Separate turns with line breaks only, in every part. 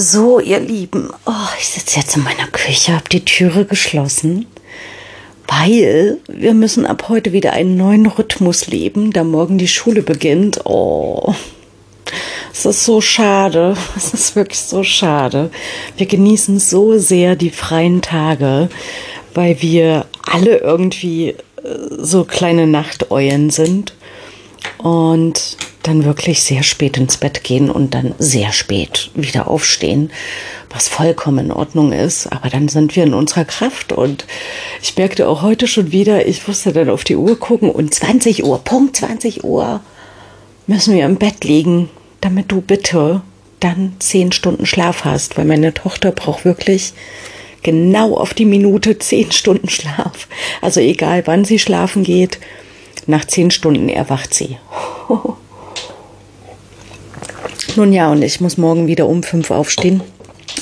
So, ihr Lieben, oh, ich sitze jetzt in meiner Küche, habe die Türe geschlossen, weil wir müssen ab heute wieder einen neuen Rhythmus leben, da morgen die Schule beginnt. Oh, es ist so schade, es ist wirklich so schade. Wir genießen so sehr die freien Tage, weil wir alle irgendwie äh, so kleine Nachteulen sind und dann wirklich sehr spät ins Bett gehen und dann sehr spät wieder aufstehen, was vollkommen in Ordnung ist. Aber dann sind wir in unserer Kraft und ich merkte auch heute schon wieder, ich musste dann auf die Uhr gucken und 20 Uhr, Punkt 20 Uhr müssen wir im Bett liegen, damit du bitte dann 10 Stunden Schlaf hast, weil meine Tochter braucht wirklich genau auf die Minute 10 Stunden Schlaf. Also egal wann sie schlafen geht, nach 10 Stunden erwacht sie. Nun ja, und ich muss morgen wieder um fünf aufstehen,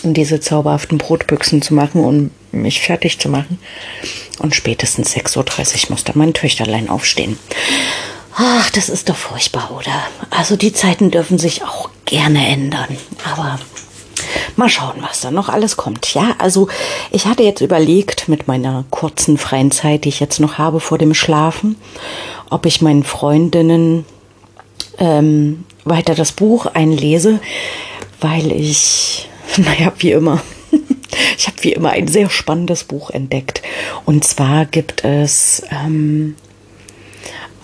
um diese zauberhaften Brotbüchsen zu machen und mich fertig zu machen. Und spätestens 6.30 Uhr muss dann mein Töchterlein aufstehen. Ach, das ist doch furchtbar, oder? Also die Zeiten dürfen sich auch gerne ändern. Aber mal schauen, was da noch alles kommt. Ja, also ich hatte jetzt überlegt, mit meiner kurzen freien Zeit, die ich jetzt noch habe vor dem Schlafen, ob ich meinen Freundinnen ähm, weiter das Buch einlese, weil ich, naja, wie immer, ich habe wie immer ein sehr spannendes Buch entdeckt. Und zwar gibt es ähm,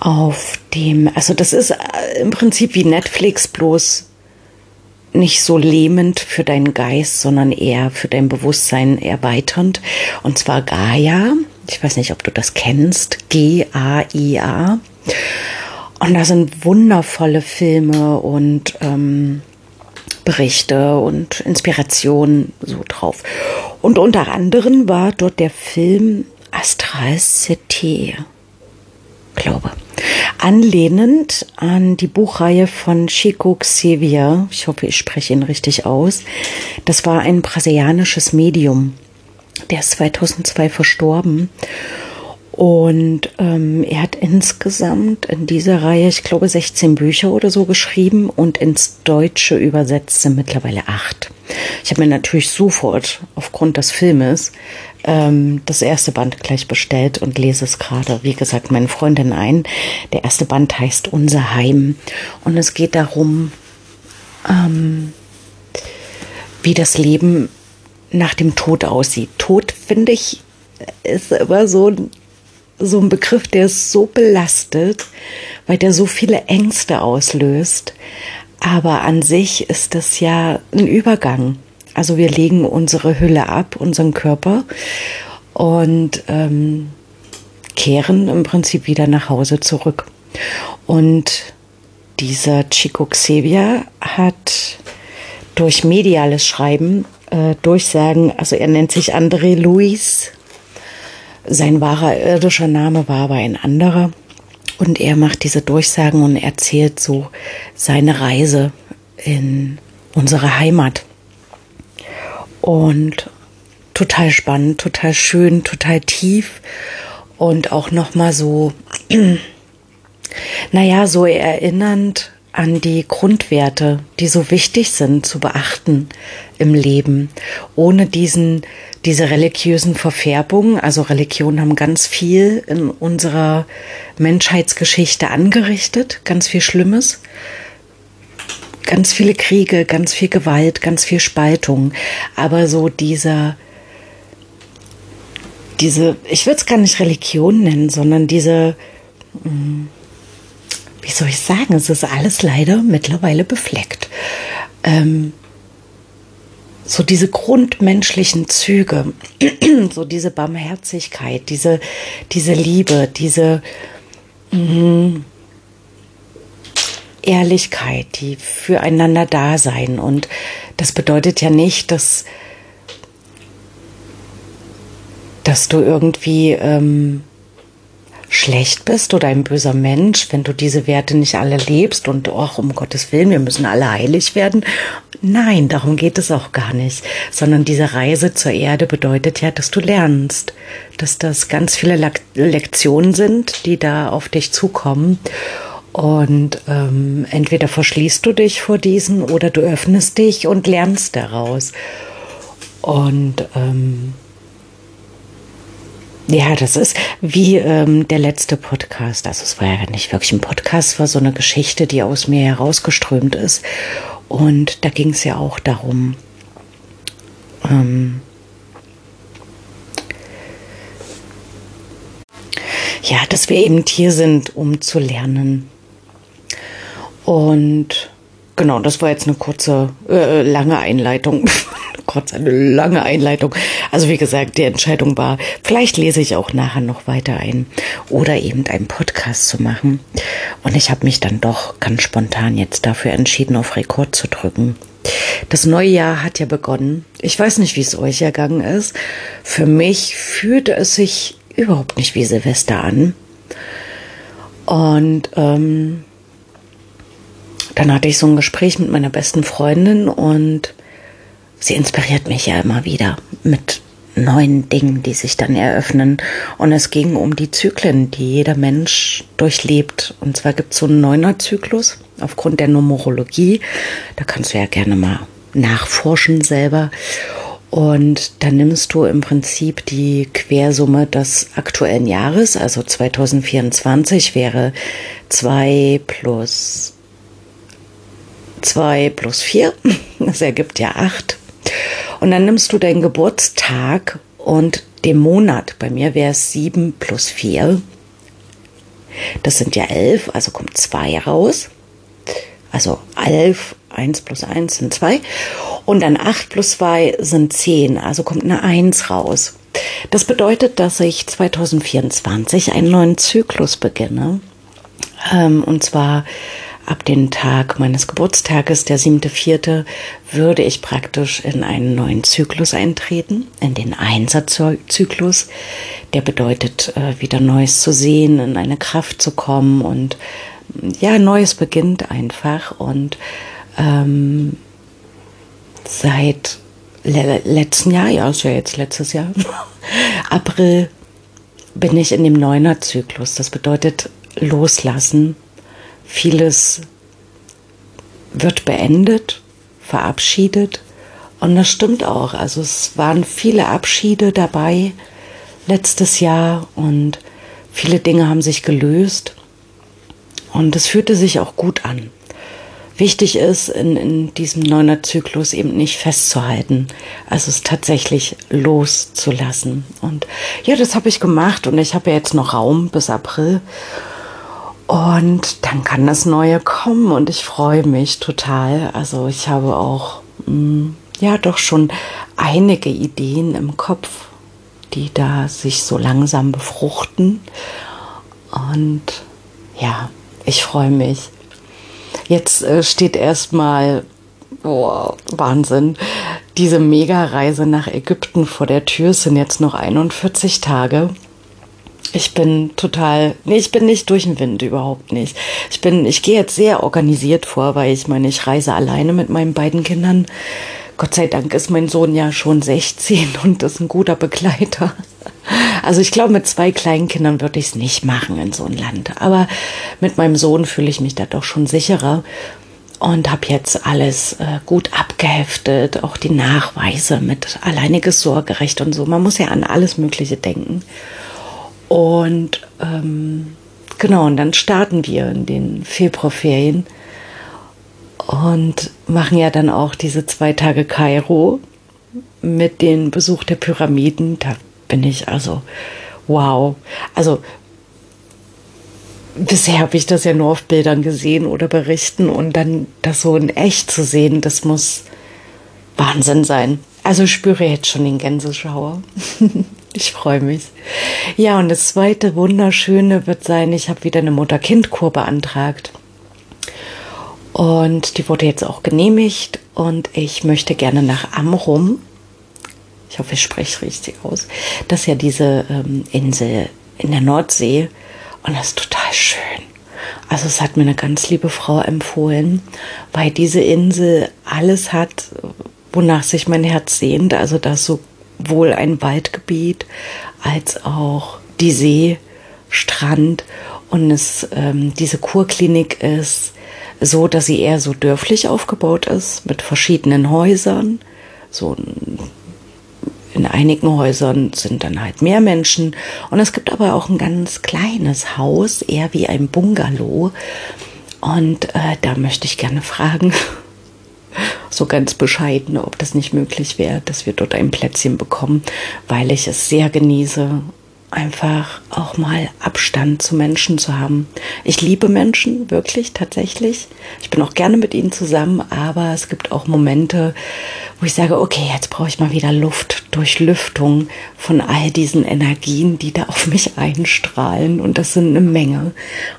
auf dem, also das ist äh, im Prinzip wie Netflix, bloß nicht so lähmend für deinen Geist, sondern eher für dein Bewusstsein erweiternd. Und zwar Gaia. Ich weiß nicht, ob du das kennst. G-A-I-A. Und da sind wundervolle Filme und ähm, Berichte und Inspirationen so drauf. Und unter anderem war dort der Film Astral City, glaube. Anlehnend an die Buchreihe von Chico Xavier, ich hoffe, ich spreche ihn richtig aus. Das war ein brasilianisches Medium. Der ist 2002 verstorben. Und ähm, er hat insgesamt in dieser Reihe, ich glaube, 16 Bücher oder so geschrieben und ins Deutsche übersetzt sind mittlerweile acht. Ich habe mir natürlich sofort aufgrund des Filmes ähm, das erste Band gleich bestellt und lese es gerade, wie gesagt, meine Freundin ein. Der erste Band heißt Unser Heim und es geht darum, ähm, wie das Leben nach dem Tod aussieht. Tod, finde ich, ist immer so ein so ein Begriff, der ist so belastet, weil der so viele Ängste auslöst. Aber an sich ist das ja ein Übergang. Also wir legen unsere Hülle ab, unseren Körper und ähm, kehren im Prinzip wieder nach Hause zurück. Und dieser Chico Xavier hat durch mediales Schreiben äh, Durchsagen, also er nennt sich André Luis sein wahrer irdischer Name war aber ein anderer. Und er macht diese Durchsagen und erzählt so seine Reise in unsere Heimat. Und total spannend, total schön, total tief und auch nochmal so, naja, so erinnernd an die Grundwerte, die so wichtig sind zu beachten im Leben, ohne diesen, diese religiösen Verfärbungen. Also Religionen haben ganz viel in unserer Menschheitsgeschichte angerichtet, ganz viel Schlimmes. Ganz viele Kriege, ganz viel Gewalt, ganz viel Spaltung. Aber so dieser, diese, ich würde es gar nicht Religion nennen, sondern diese, mh, hm, wie soll ich sagen, es ist alles leider mittlerweile befleckt. Ähm, so diese grundmenschlichen Züge, so diese Barmherzigkeit, diese, diese Liebe, diese mh, Ehrlichkeit, die füreinander da sein. Und das bedeutet ja nicht, dass, dass du irgendwie ähm, schlecht bist oder ein böser Mensch, wenn du diese Werte nicht alle lebst und ach, um Gottes Willen, wir müssen alle heilig werden. Nein, darum geht es auch gar nicht, sondern diese Reise zur Erde bedeutet ja, dass du lernst, dass das ganz viele Lektionen sind, die da auf dich zukommen Und ähm, entweder verschließt du dich vor diesen oder du öffnest dich und lernst daraus. Und ähm, ja, das ist wie ähm, der letzte Podcast. Also es war ja nicht wirklich ein Podcast, es war so eine Geschichte, die aus mir herausgeströmt ist. Und da ging es ja auch darum, ähm, ja, dass wir eben hier sind, um zu lernen. Und genau, das war jetzt eine kurze, äh, lange Einleitung. kurz eine lange Einleitung. Also wie gesagt, die Entscheidung war, vielleicht lese ich auch nachher noch weiter ein oder eben einen Podcast zu machen. Und ich habe mich dann doch ganz spontan jetzt dafür entschieden, auf Rekord zu drücken. Das neue Jahr hat ja begonnen. Ich weiß nicht, wie es euch ergangen ist. Für mich fühlte es sich überhaupt nicht wie Silvester an. Und ähm, dann hatte ich so ein Gespräch mit meiner besten Freundin und sie inspiriert mich ja immer wieder mit neuen Dingen, die sich dann eröffnen. Und es ging um die Zyklen, die jeder Mensch durchlebt. Und zwar gibt es so einen Neuner-Zyklus aufgrund der Numerologie. Da kannst du ja gerne mal nachforschen selber. Und dann nimmst du im Prinzip die Quersumme des aktuellen Jahres, also 2024 wäre 2 plus 2 plus 4, das ergibt ja 8. Und dann nimmst du deinen Geburtstag und den Monat, bei mir wäre es 7 plus 4. Das sind ja 11, also kommt 2 raus. Also 11, 1 plus 1 sind 2. Und dann 8 plus 2 sind 10, also kommt eine 1 raus. Das bedeutet, dass ich 2024 einen neuen Zyklus beginne. Ähm, und zwar ab dem Tag meines Geburtstages, der siebte, vierte, würde ich praktisch in einen neuen Zyklus eintreten, in den Einsatzzyklus. Der bedeutet, äh, wieder Neues zu sehen, in eine Kraft zu kommen und ja, Neues beginnt einfach. Und ähm, seit le letzten Jahr, ja, ist ja jetzt letztes Jahr, April, bin ich in dem Neuner-Zyklus. Das bedeutet loslassen. Vieles wird beendet, verabschiedet. Und das stimmt auch. Also es waren viele Abschiede dabei letztes Jahr und viele Dinge haben sich gelöst. Und es fühlte sich auch gut an wichtig ist, in, in diesem Neuner-Zyklus eben nicht festzuhalten, also es tatsächlich loszulassen. Und ja, das habe ich gemacht und ich habe ja jetzt noch Raum bis April. Und dann kann das Neue kommen und ich freue mich total. Also ich habe auch, mm, ja, doch schon einige Ideen im Kopf, die da sich so langsam befruchten. Und ja, ich freue mich. Jetzt äh, steht erstmal, oh, Wahnsinn, diese Mega-Reise nach Ägypten vor der Tür. Es sind jetzt noch 41 Tage. Ich bin total, nee, ich bin nicht durch den Wind, überhaupt nicht. Ich bin, ich gehe jetzt sehr organisiert vor, weil ich meine, ich reise alleine mit meinen beiden Kindern. Gott sei Dank ist mein Sohn ja schon 16 und ist ein guter Begleiter. Also ich glaube, mit zwei kleinen Kindern würde ich es nicht machen in so ein Land. Aber mit meinem Sohn fühle ich mich da doch schon sicherer und habe jetzt alles äh, gut abgeheftet, auch die Nachweise mit alleiniges Sorgerecht und so. Man muss ja an alles Mögliche denken. Und ähm, genau, und dann starten wir in den Februarferien und machen ja dann auch diese zwei Tage Kairo mit dem Besuch der Pyramiden. Da bin ich also, wow. Also bisher habe ich das ja nur auf Bildern gesehen oder Berichten und dann das so in echt zu sehen, das muss Wahnsinn sein. Also ich spüre jetzt schon den Gänseschauer. ich freue mich. Ja, und das zweite Wunderschöne wird sein, ich habe wieder eine Mutter-Kind-Kur beantragt. Und die wurde jetzt auch genehmigt und ich möchte gerne nach Amrum ich hoffe, ich spreche richtig aus, das ist ja diese ähm, Insel in der Nordsee und das ist total schön. Also es hat mir eine ganz liebe Frau empfohlen, weil diese Insel alles hat, wonach sich mein Herz sehnt. Also da ist sowohl ein Waldgebiet als auch die See, Strand Und es, ähm, diese Kurklinik ist so, dass sie eher so dörflich aufgebaut ist, mit verschiedenen Häusern. So in einigen Häusern sind dann halt mehr Menschen. Und es gibt aber auch ein ganz kleines Haus, eher wie ein Bungalow. Und äh, da möchte ich gerne fragen, so ganz bescheiden, ob das nicht möglich wäre, dass wir dort ein Plätzchen bekommen, weil ich es sehr genieße, einfach auch mal Abstand zu Menschen zu haben. Ich liebe Menschen, wirklich, tatsächlich. Ich bin auch gerne mit ihnen zusammen, aber es gibt auch Momente, wo ich sage, okay, jetzt brauche ich mal wieder Luft, Durchlüftung von all diesen Energien, die da auf mich einstrahlen. Und das sind eine Menge.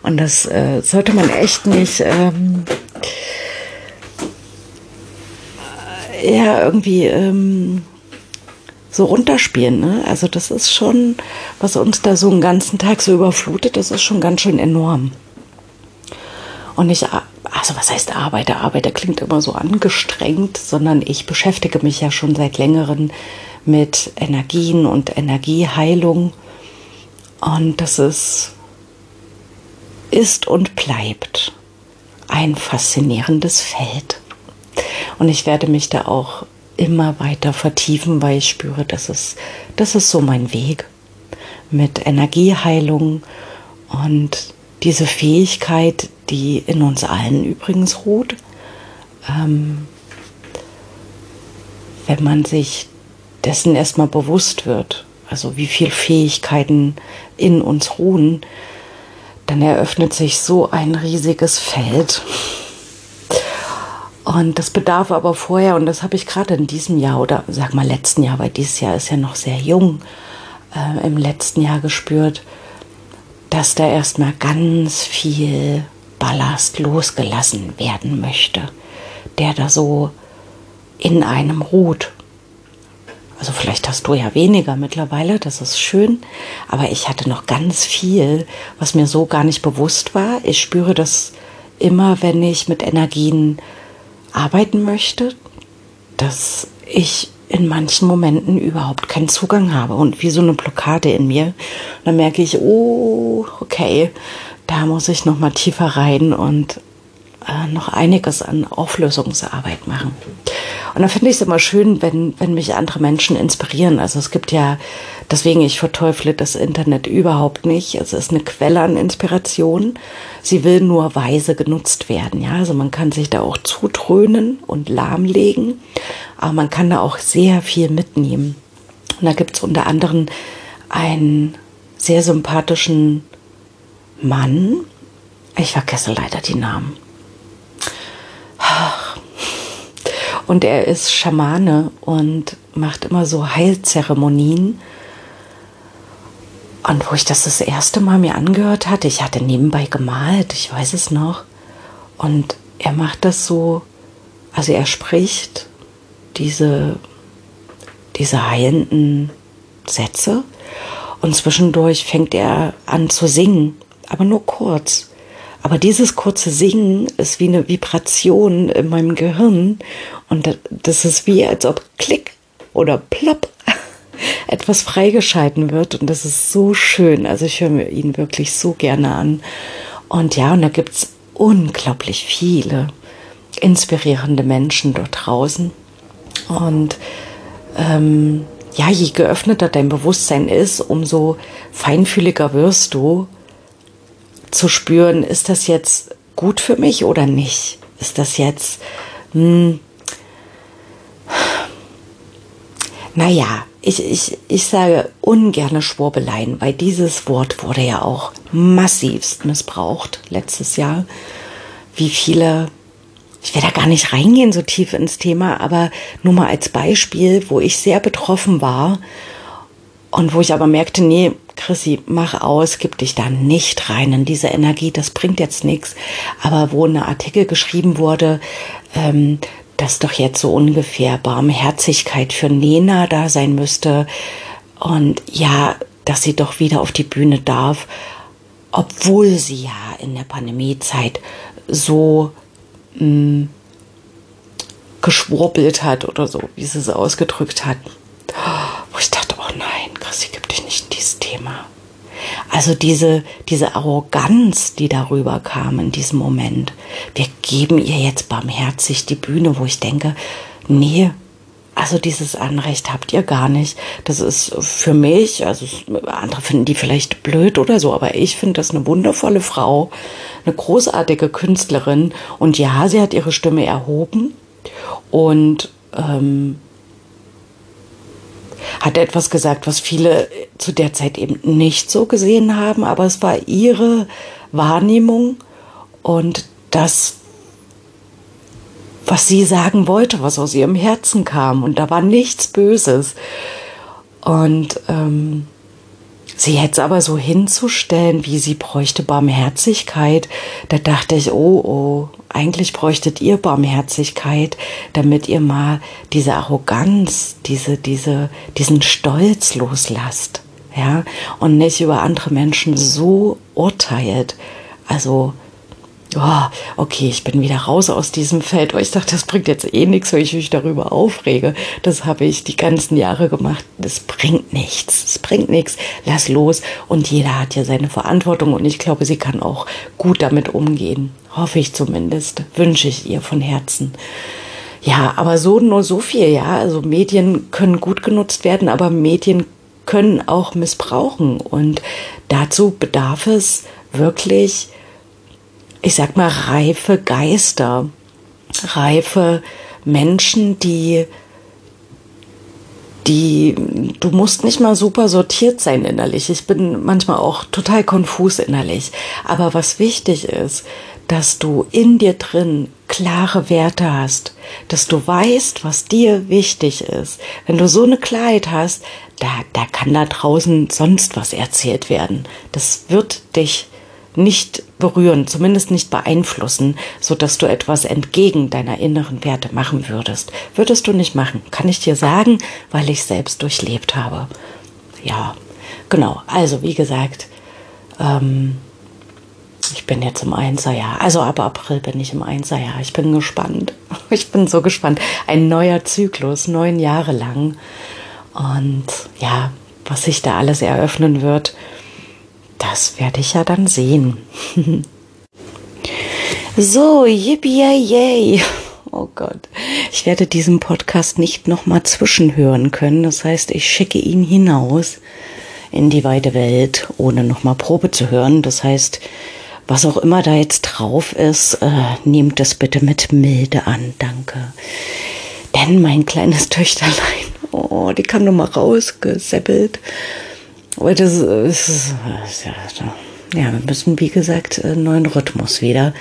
Und das äh, sollte man echt nicht. Ähm, ja, irgendwie. Ähm, so runterspielen. Ne? Also das ist schon, was uns da so einen ganzen Tag so überflutet, das ist schon ganz schön enorm. Und ich, also was heißt Arbeiter? Arbeiter klingt immer so angestrengt, sondern ich beschäftige mich ja schon seit längerem mit Energien und Energieheilung. Und das ist, ist und bleibt ein faszinierendes Feld. Und ich werde mich da auch immer weiter vertiefen, weil ich spüre, das ist, das ist so mein Weg mit Energieheilung und diese Fähigkeit, die in uns allen übrigens ruht. Ähm, wenn man sich dessen erstmal bewusst wird, also wie viele Fähigkeiten in uns ruhen, dann eröffnet sich so ein riesiges Feld. Und das bedarf aber vorher, und das habe ich gerade in diesem Jahr oder sag mal letzten Jahr, weil dieses Jahr ist ja noch sehr jung, äh, im letzten Jahr gespürt, dass da erstmal ganz viel Ballast losgelassen werden möchte, der da so in einem ruht. Also vielleicht hast du ja weniger mittlerweile, das ist schön, aber ich hatte noch ganz viel, was mir so gar nicht bewusst war. Ich spüre das immer, wenn ich mit Energien arbeiten möchte, dass ich in manchen Momenten überhaupt keinen Zugang habe und wie so eine Blockade in mir. Und dann merke ich, oh, okay, da muss ich noch mal tiefer rein und äh, noch einiges an Auflösungsarbeit machen. Und da finde ich es immer schön, wenn, wenn mich andere Menschen inspirieren. Also es gibt ja, deswegen ich verteufle das Internet überhaupt nicht. Es ist eine Quelle an Inspiration. Sie will nur weise genutzt werden. Ja, also man kann sich da auch zutrönen und lahmlegen, aber man kann da auch sehr viel mitnehmen. Und da gibt es unter anderem einen sehr sympathischen Mann. Ich vergesse leider die Namen. Und er ist Schamane und macht immer so Heilzeremonien. Und wo ich das das erste Mal mir angehört hatte, ich hatte nebenbei gemalt, ich weiß es noch. Und er macht das so, also er spricht diese, diese heilenden Sätze und zwischendurch fängt er an zu singen, aber nur kurz. Aber dieses kurze Singen ist wie eine Vibration in meinem Gehirn und das ist wie, als ob Klick oder Plopp etwas freigeschalten wird und das ist so schön. Also ich höre ihn wirklich so gerne an. Und ja, und da gibt es unglaublich viele inspirierende Menschen dort draußen. Und ähm, ja, je geöffneter dein Bewusstsein ist, umso feinfühliger wirst du zu spüren, ist das jetzt gut für mich oder nicht? Ist das jetzt, hm, naja, ich, ich, ich sage ungerne Schwurbeleien, weil dieses Wort wurde ja auch massivst missbraucht letztes Jahr. Wie viele, ich werde da gar nicht reingehen so tief ins Thema, aber nur mal als Beispiel, wo ich sehr betroffen war und wo ich aber merkte, nee, Chrissy, mach aus, gib dich da nicht rein in diese Energie, das bringt jetzt nichts. Aber wo ein Artikel geschrieben wurde, ähm, dass doch jetzt so ungefähr Barmherzigkeit für Nena da sein müsste und ja, dass sie doch wieder auf die Bühne darf, obwohl sie ja in der Pandemiezeit so mh, mm, geschwurbelt hat oder so, wie sie es ausgedrückt hat. Wo ich dachte, oh nein, Chrissy, gib dich nicht in dieses Thema. Also diese, diese Arroganz, die darüber kam in diesem Moment. Wir geben ihr jetzt barmherzig die Bühne, wo ich denke, nee, also dieses Anrecht habt ihr gar nicht. Das ist für mich, also andere finden die vielleicht blöd oder so, aber ich finde das eine wundervolle Frau, eine großartige Künstlerin. Und ja, sie hat ihre Stimme erhoben und ähm, hat etwas gesagt, was viele zu der Zeit eben nicht so gesehen haben, aber es war ihre Wahrnehmung und das was sie sagen wollte, was aus ihrem Herzen kam. Und da war nichts Böses. Und ähm, sie jetzt aber so hinzustellen, wie sie bräuchte Barmherzigkeit, da dachte ich, oh, oh, eigentlich bräuchtet ihr Barmherzigkeit, damit ihr mal diese Arroganz, diese, diese, diesen Stolz loslasst, ja, und nicht über andere Menschen so urteilt. Also, oh, okay, ich bin wieder raus aus diesem Feld. Oh, ich dachte, das bringt jetzt eh nichts, wenn ich mich darüber aufrege. Das habe ich die ganzen Jahre gemacht. Das bringt nichts. Es bringt nichts. Lass los. Und jeder hat ja seine Verantwortung und ich glaube, sie kann auch gut damit umgehen. Hoffe ich zumindest. Wünsche ich ihr von Herzen. Ja, aber so nur so viel, ja. Also Medien können gut genutzt werden, aber Medien können auch missbrauchen. Und dazu bedarf es wirklich ich sag mal, reife Geister, reife Menschen, die, die, du musst nicht mal super sortiert sein innerlich. Ich bin manchmal auch total konfus innerlich. Aber was wichtig ist, dass du in dir drin klare Werte hast, dass du weißt, was dir wichtig ist. Wenn du so eine Klarheit hast, da, da kann da draußen sonst was erzählt werden. Das wird dich nicht berühren, zumindest nicht beeinflussen, so dass du etwas entgegen deiner inneren Werte machen würdest. Würdest du nicht machen, kann ich dir sagen, weil ich selbst durchlebt habe. Ja, genau. Also wie gesagt, ähm, ich bin jetzt im Einserjahr. Also ab April bin ich im Einserjahr. Ich bin gespannt. Ich bin so gespannt. Ein neuer Zyklus, neun Jahre lang. Und ja, was sich da alles eröffnen wird, das werde ich ja dann sehen. so, yippie yay. Oh Gott. Ich werde diesen Podcast nicht nochmal zwischenhören können. Das heißt, ich schicke ihn hinaus in die weite Welt, ohne nochmal Probe zu hören. Das heißt, was auch immer da jetzt drauf ist, äh, nehmt es bitte mit Milde an. Danke. Denn mein kleines Töchterlein, oh, die kam nochmal rausgeseppelt aber das ist, ja, wir müssen, wie gesagt, einen neuen Rhythmus wieder.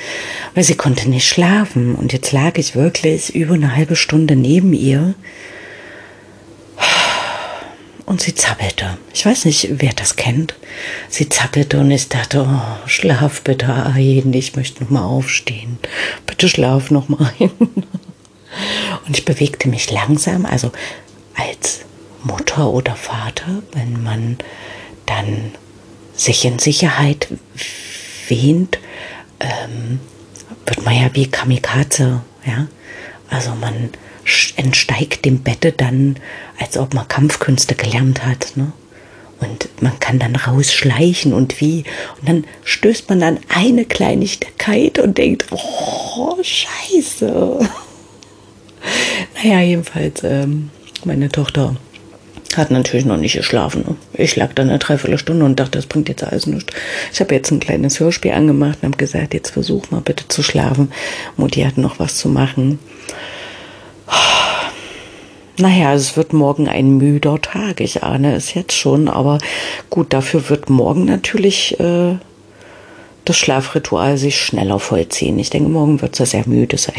Weil sie konnte nicht schlafen. Und jetzt lag ich wirklich über eine halbe Stunde neben ihr. Und sie zappelte. Ich weiß nicht, wer das kennt. Sie zappelte und ich dachte, oh, schlaf bitte ein. Ich möchte noch mal aufstehen. Bitte schlaf noch mal ein. Und ich bewegte mich langsam, also als Mutter oder Vater, wenn man dann sich in Sicherheit wähnt, ähm, wird man ja wie Kamikaze, ja. Also man entsteigt dem Bette dann, als ob man Kampfkünste gelernt hat, ne? Und man kann dann rausschleichen und wie. Und dann stößt man an eine Kleinigkeit und denkt, oh, scheiße. Naja, jedenfalls, ähm, meine Tochter hat natürlich noch nicht geschlafen. Ich lag da eine Dreiviertelstunde und dachte, das bringt jetzt alles nichts. Ich habe jetzt ein kleines Hörspiel angemacht und habe gesagt, jetzt versuch mal bitte zu schlafen. Mutti hat noch was zu machen. Naja, es wird morgen ein müder Tag. Ich ahne es jetzt schon, aber gut, dafür wird morgen natürlich äh, das Schlafritual sich schneller vollziehen. Ich denke, morgen wird sie sehr müde sein.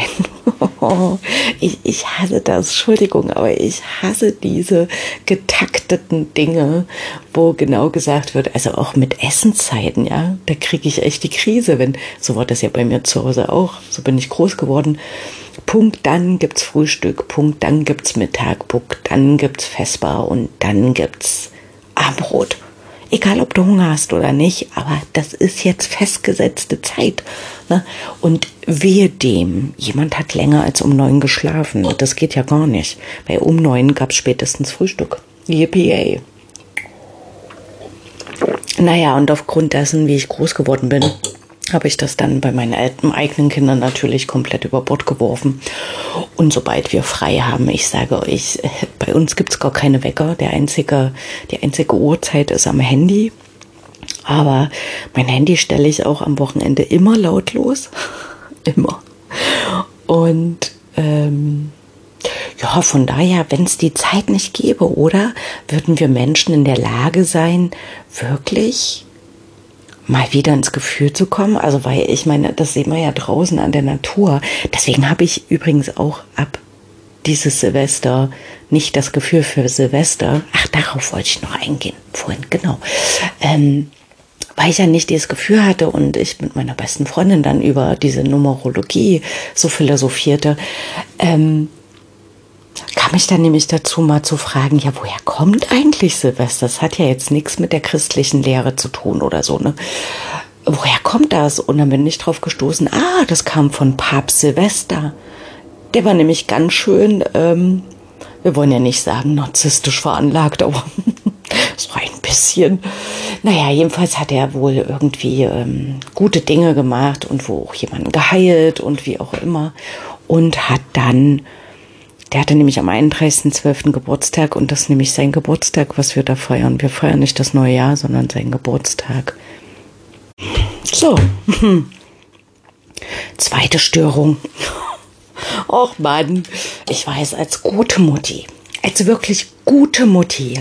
ich, ich hasse das, Entschuldigung, aber ich hasse diese getakteten Dinge, wo genau gesagt wird, also auch mit Essenszeiten, ja, da kriege ich echt die Krise, wenn, so war das ja bei mir zu Hause auch, so bin ich groß geworden. Punkt, dann gibt's Frühstück, Punkt, dann gibt's Mittag, Punkt, dann gibt's Vesper und dann gibt's Abendbrot egal ob du Hunger hast oder nicht, aber das ist jetzt festgesetzte Zeit. Ne? Und wehe dem, jemand hat länger als um neun geschlafen. Das geht ja gar nicht. Weil um neun gab es spätestens Frühstück. Yippie. naja, und aufgrund dessen, wie ich groß geworden bin, habe ich das dann bei meinen eigenen Kindern natürlich komplett über Bord geworfen. Und sobald wir frei haben, ich sage euch, bei uns gibt es gar keine Wecker. Der einzige, die einzige Uhrzeit ist am Handy. Aber mein Handy stelle ich auch am Wochenende immer lautlos. immer. Und ähm, ja, von daher, wenn es die Zeit nicht gäbe, oder würden wir Menschen in der Lage sein, wirklich mal wieder ins Gefühl zu kommen? Also, weil ich meine, das sehen wir ja draußen an der Natur. Deswegen habe ich übrigens auch ab dieses Silvester nicht das Gefühl für Silvester. Ach, darauf wollte ich noch eingehen vorhin, genau. Ähm, weil ich ja nicht dieses Gefühl hatte und ich mit meiner besten Freundin dann über diese Numerologie so philosophierte, ähm, kam ich dann nämlich dazu, mal zu fragen, ja, woher kommt eigentlich Silvester? Das hat ja jetzt nichts mit der christlichen Lehre zu tun oder so, ne? Woher kommt das? Und dann bin ich drauf gestoßen, ah, das kam von Papst Silvester. Der war nämlich ganz schön, ähm, wir wollen ja nicht sagen narzisstisch veranlagt, aber so ein bisschen. Naja, jedenfalls hat er wohl irgendwie ähm, gute Dinge gemacht und wo auch jemanden geheilt und wie auch immer. Und hat dann der hatte nämlich am 31.12. Geburtstag und das ist nämlich sein Geburtstag, was wir da feiern. Wir feiern nicht das neue Jahr, sondern seinen Geburtstag. So. Zweite Störung. Och Mann, ich weiß, als gute Mutti, als wirklich gute Mutti,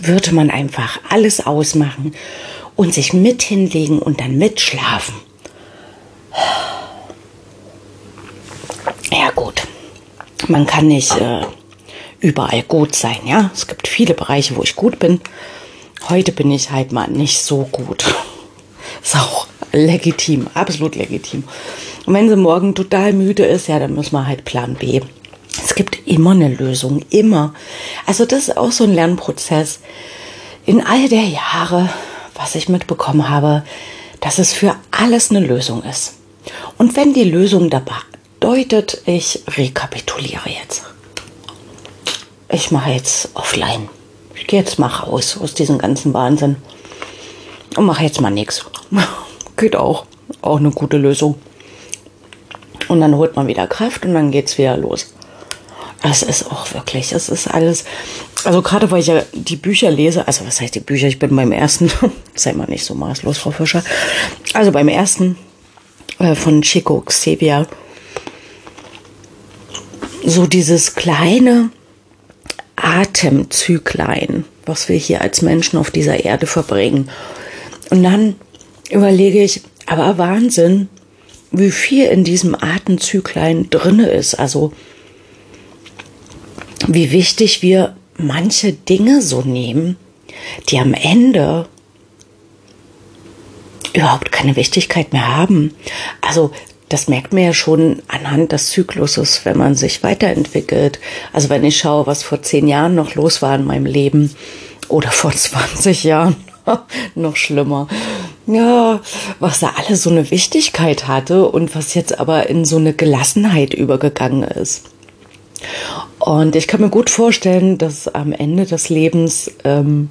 würde man einfach alles ausmachen und sich mit hinlegen und dann mitschlafen. Ja gut, man kann nicht äh, überall gut sein, ja. Es gibt viele Bereiche, wo ich gut bin. Heute bin ich halt mal nicht so gut. Ist auch legitim, absolut legitim. Und wenn sie morgen total müde ist, ja, dann müssen wir halt Plan B. Es gibt immer eine Lösung, immer. Also das ist auch so ein Lernprozess. In all der Jahre, was ich mitbekommen habe, dass es für alles eine Lösung ist. Und wenn die Lösung dabei bedeutet, ich rekapituliere jetzt. Ich mache jetzt offline. Ich gehe jetzt mal raus aus diesem ganzen Wahnsinn und mache jetzt mal nichts. Geht auch. Auch eine gute Lösung. Und dann holt man wieder Kraft und dann geht es wieder los. Es ist auch wirklich, es ist alles, also gerade weil ich ja die Bücher lese, also was heißt die Bücher, ich bin beim ersten, sei mal nicht so maßlos, Frau Fischer, also beim ersten äh, von Chico Xavier, so dieses kleine Atemzyklein, was wir hier als Menschen auf dieser Erde verbringen. Und dann überlege ich, aber Wahnsinn, wie viel in diesem Atemzyklein drinne ist. Also wie wichtig wir manche Dinge so nehmen, die am Ende überhaupt keine Wichtigkeit mehr haben. Also das merkt man ja schon anhand des Zykluses, wenn man sich weiterentwickelt. Also wenn ich schaue, was vor zehn Jahren noch los war in meinem Leben oder vor 20 Jahren, noch schlimmer. Ja, was da alles so eine Wichtigkeit hatte und was jetzt aber in so eine Gelassenheit übergegangen ist. Und ich kann mir gut vorstellen, dass am Ende des Lebens ähm,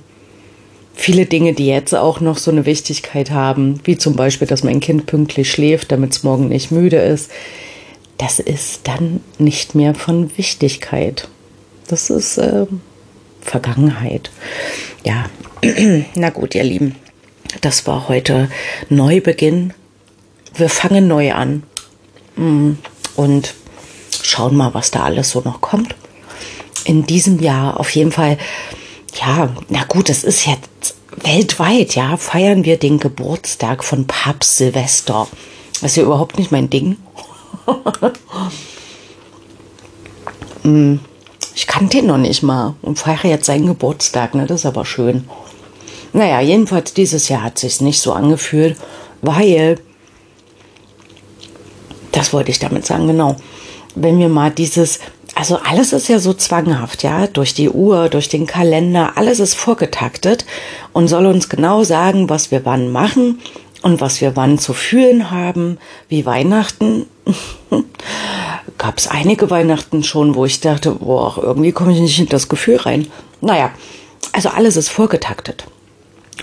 viele Dinge, die jetzt auch noch so eine Wichtigkeit haben, wie zum Beispiel, dass mein Kind pünktlich schläft, damit es morgen nicht müde ist, das ist dann nicht mehr von Wichtigkeit. Das ist äh, Vergangenheit. Ja, na gut, ihr Lieben, das war heute Neubeginn. Wir fangen neu an mm, und schauen mal, was da alles so noch kommt. In diesem Jahr auf jeden Fall ja, na gut, es ist jetzt weltweit, ja, feiern wir den Geburtstag von Papst Silvester. Das ist ja überhaupt nicht mein Ding. Hm, ich kannte ihn noch nicht mal und feiere jetzt seinen Geburtstag, ne? Das ist aber schön. Naja, jedenfalls dieses Jahr hat sich nicht so angefühlt, weil, das wollte ich damit sagen, genau, wenn wir mal dieses also alles ist ja so zwanghaft, ja, durch die Uhr, durch den Kalender, alles ist vorgetaktet und soll uns genau sagen, was wir wann machen und was wir wann zu fühlen haben, wie Weihnachten. Gab es einige Weihnachten schon, wo ich dachte, boah, irgendwie komme ich nicht in das Gefühl rein. Naja, also alles ist vorgetaktet.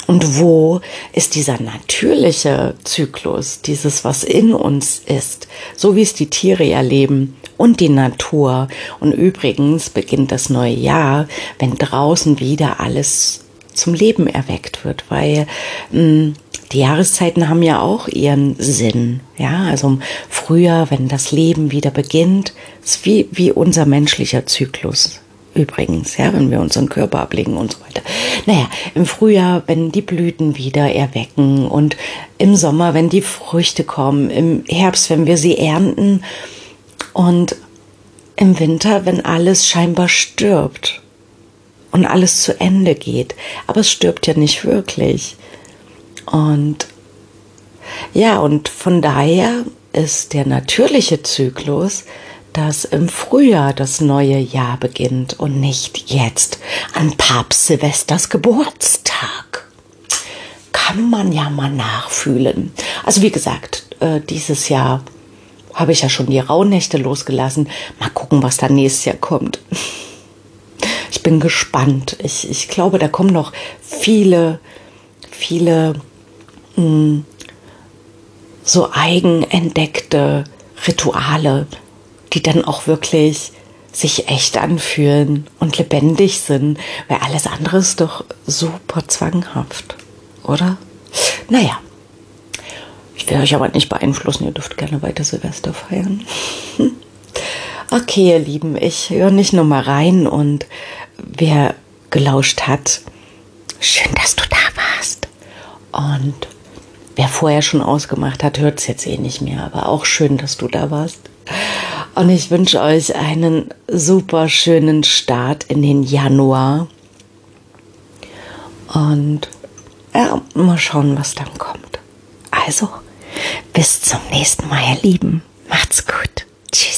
Und wo ist dieser natürliche Zyklus, dieses, was in uns ist, so wie es die Tiere erleben und die Natur. Und übrigens beginnt das neue Jahr, wenn draußen wieder alles zum Leben erweckt wird, weil mh, hm, die Jahreszeiten haben ja auch ihren Sinn. Ja, also im Frühjahr, wenn das Leben wieder beginnt, ist wie, wie unser menschlicher Zyklus übrigens, ja, wenn wir unseren Körper ablegen und so weiter. Naja, im Frühjahr, wenn die Blüten wieder erwecken und im Sommer, wenn die Früchte kommen, im Herbst, wenn wir sie ernten und im Winter, wenn alles scheinbar stirbt und alles zu Ende geht. Aber es stirbt ja nicht wirklich. Und ja, und von daher ist der natürliche Zyklus dass im Frühjahr das neue Jahr beginnt und nicht jetzt an Papst Silvesters Geburtstag. Kann man ja mal nachfühlen. Also wie gesagt, äh, dieses Jahr habe ich ja schon die Rauhnächte losgelassen. Mal gucken, was da nächstes Jahr kommt. Ich bin gespannt. Ich, ich glaube, da kommen noch viele, viele mh, hm, so eigenentdeckte Rituale, die dann auch wirklich sich echt anfühlen und lebendig sind, weil alles andere ist doch super zwanghaft, oder? Naja, ich will euch aber nicht beeinflussen, ihr dürft gerne weiter Silvester feiern. Okay, ihr Lieben, ich höre nicht nur mal rein und wer gelauscht hat, schön, dass du da warst. Und wer vorher schon ausgemacht hat, hört es jetzt eh nicht mehr, aber auch schön, dass du da warst. Und ich wünsche euch einen super schönen Start in den Januar. Und ja, mal schauen, was dann kommt. Also, bis zum nächsten Mal, ihr Lieben. Macht's gut. Tschüss.